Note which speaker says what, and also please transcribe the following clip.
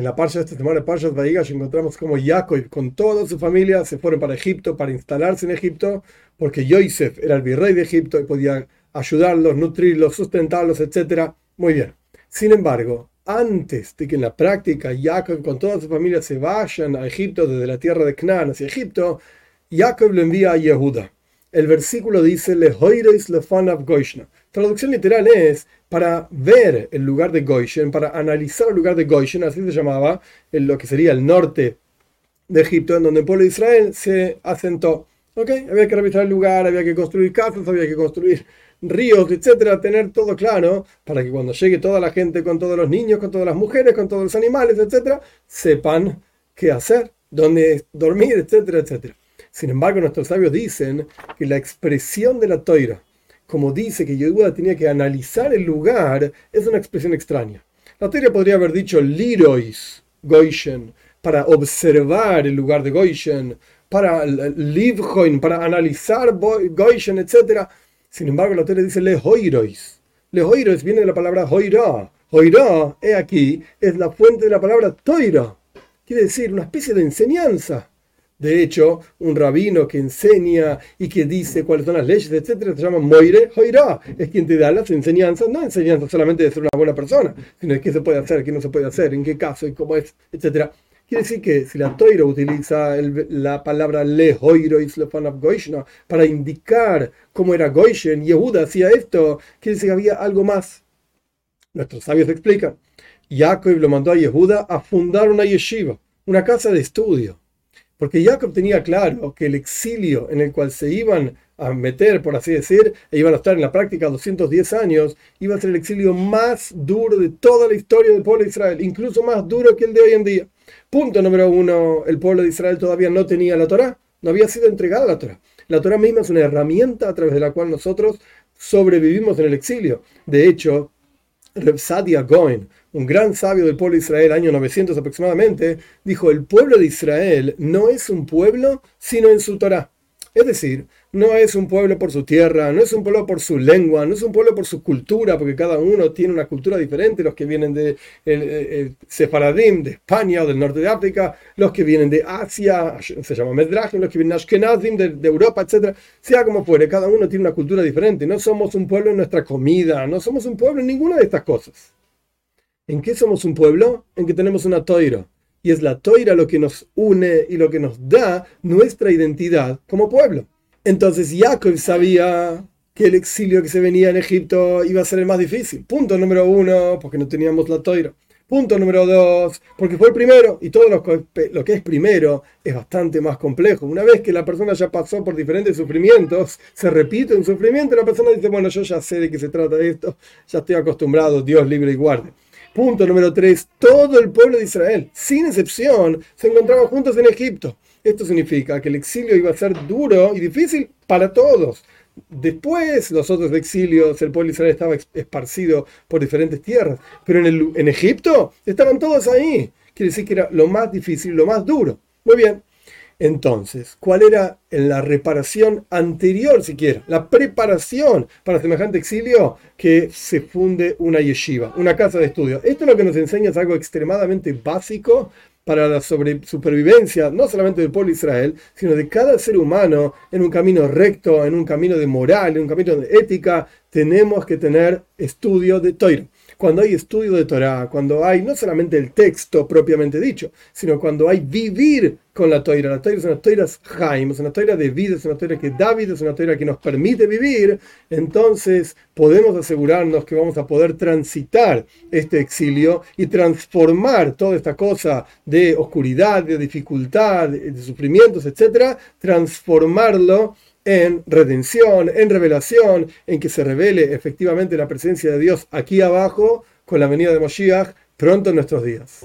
Speaker 1: en la parcha de esta semana de Parshas Vaigash encontramos como Jacob con toda su familia se fueron para Egipto para instalarse en Egipto porque Yosef era el virrey de Egipto y podía ayudarlos, nutrirlos, sustentarlos, etc. Muy bien. Sin embargo, antes de que en la práctica Jacob con toda su familia se vayan a Egipto desde la tierra de Canaán hacia Egipto, Jacob le envía a Yehuda. El versículo dice, le Goishna. Traducción literal es para ver el lugar de Goishen, para analizar el lugar de Goishen, así se llamaba, en lo que sería el norte de Egipto, en donde el pueblo de Israel se asentó. ¿Okay? Había que revisar el lugar, había que construir casas, había que construir ríos, etcétera, tener todo claro para que cuando llegue toda la gente con todos los niños, con todas las mujeres, con todos los animales, etcétera, sepan qué hacer, dónde dormir, etcétera, etcétera. Sin embargo, nuestros sabios dicen que la expresión de la toira, como dice que Yehuda tenía que analizar el lugar, es una expresión extraña. La toira podría haber dicho lirois goishen, para observar el lugar de goishen, para livjoin, para analizar goishen, etc. Sin embargo, la toira dice lehoirois. Lehoirois viene de la palabra hoira. Hoira, he aquí, es la fuente de la palabra toira. Quiere decir una especie de enseñanza. De hecho, un rabino que enseña y que dice cuáles son las leyes, etcétera, se llama Moire Hoira. Es quien te da las enseñanzas, no enseñanzas solamente de ser una buena persona, sino de qué se puede hacer, qué no se puede hacer, en qué caso y cómo es, etcétera. Quiere decir que si la Toira utiliza la palabra le hoiro y Goishna para indicar cómo era Goishen, Yehuda hacía esto, quiere decir que había algo más. Nuestros sabios explican. Jacob lo mandó a Yehuda a fundar una yeshiva, una casa de estudio. Porque Jacob tenía claro que el exilio en el cual se iban a meter, por así decir, e iban a estar en la práctica 210 años, iba a ser el exilio más duro de toda la historia del pueblo de Israel, incluso más duro que el de hoy en día. Punto número uno, el pueblo de Israel todavía no tenía la Torah, no había sido entregada la Torah. La Torah misma es una herramienta a través de la cual nosotros sobrevivimos en el exilio. De hecho, Sadia Goen, un gran sabio del pueblo de Israel, año 900 aproximadamente, dijo, el pueblo de Israel no es un pueblo, sino en su Torah. Es decir, no es un pueblo por su tierra, no es un pueblo por su lengua, no es un pueblo por su cultura, porque cada uno tiene una cultura diferente, los que vienen de el, Sefaradim, de España o del norte de África, los que vienen de Asia, se llama Medrashim, los que vienen de Ashkenazim, de, Europa, etc. Sea como fuere, cada uno tiene una cultura diferente. No somos un pueblo en nuestra comida, no somos un pueblo en ninguna de estas cosas. ¿En qué somos un pueblo? En que tenemos una toira. Y es la toira lo que nos une y lo que nos da nuestra identidad como pueblo. Entonces Jacob sabía que el exilio que se venía en Egipto iba a ser el más difícil. Punto número uno, porque no teníamos la toira. Punto número dos, porque fue el primero y todo lo que, es primero es bastante más complejo. Una vez que la persona ya pasó por diferentes sufrimientos, se repite un sufrimiento, la persona dice, bueno, yo ya sé de qué se trata esto, ya estoy acostumbrado, Dios libre y guarde. Punto número tres, todo el pueblo de Israel, sin excepción, se encontraba juntos en Egipto. Esto significa que el exilio iba a ser duro y difícil para todos. Después, los otros exilios, el pueblo de Israel estaba esparcido por diferentes tierras, pero en, Egipto estaban todos ahí. Quiere decir que era lo más difícil, lo más duro. Muy bien. Entonces, ¿cuál era la reparación anterior siquiera? La preparación para semejante exilio que se funde una yeshiva, una casa de estudio. Esto lo que nos enseña es algo extremadamente básico para la supervivencia, no solamente del pueblo de Israel, sino de cada ser humano en un camino recto, en un camino de moral, en un camino de ética. Tenemos que tener estudio de Torah cuando hay estudio de Torah, cuando hay no solamente el texto propiamente dicho, sino cuando hay vivir con la Torah. La Torah es una Torah Jaim, es una Torah de vida, es una Torah que David es una Torah que nos permite vivir, entonces podemos asegurarnos que vamos a poder transitar este exilio y transformar toda esta cosa de oscuridad, de dificultad, de sufrimientos, etcétera, transformarlo en redención, en revelación, en que se revele efectivamente la presencia de Dios aquí abajo con la venida de Moshiach pronto en nuestros días.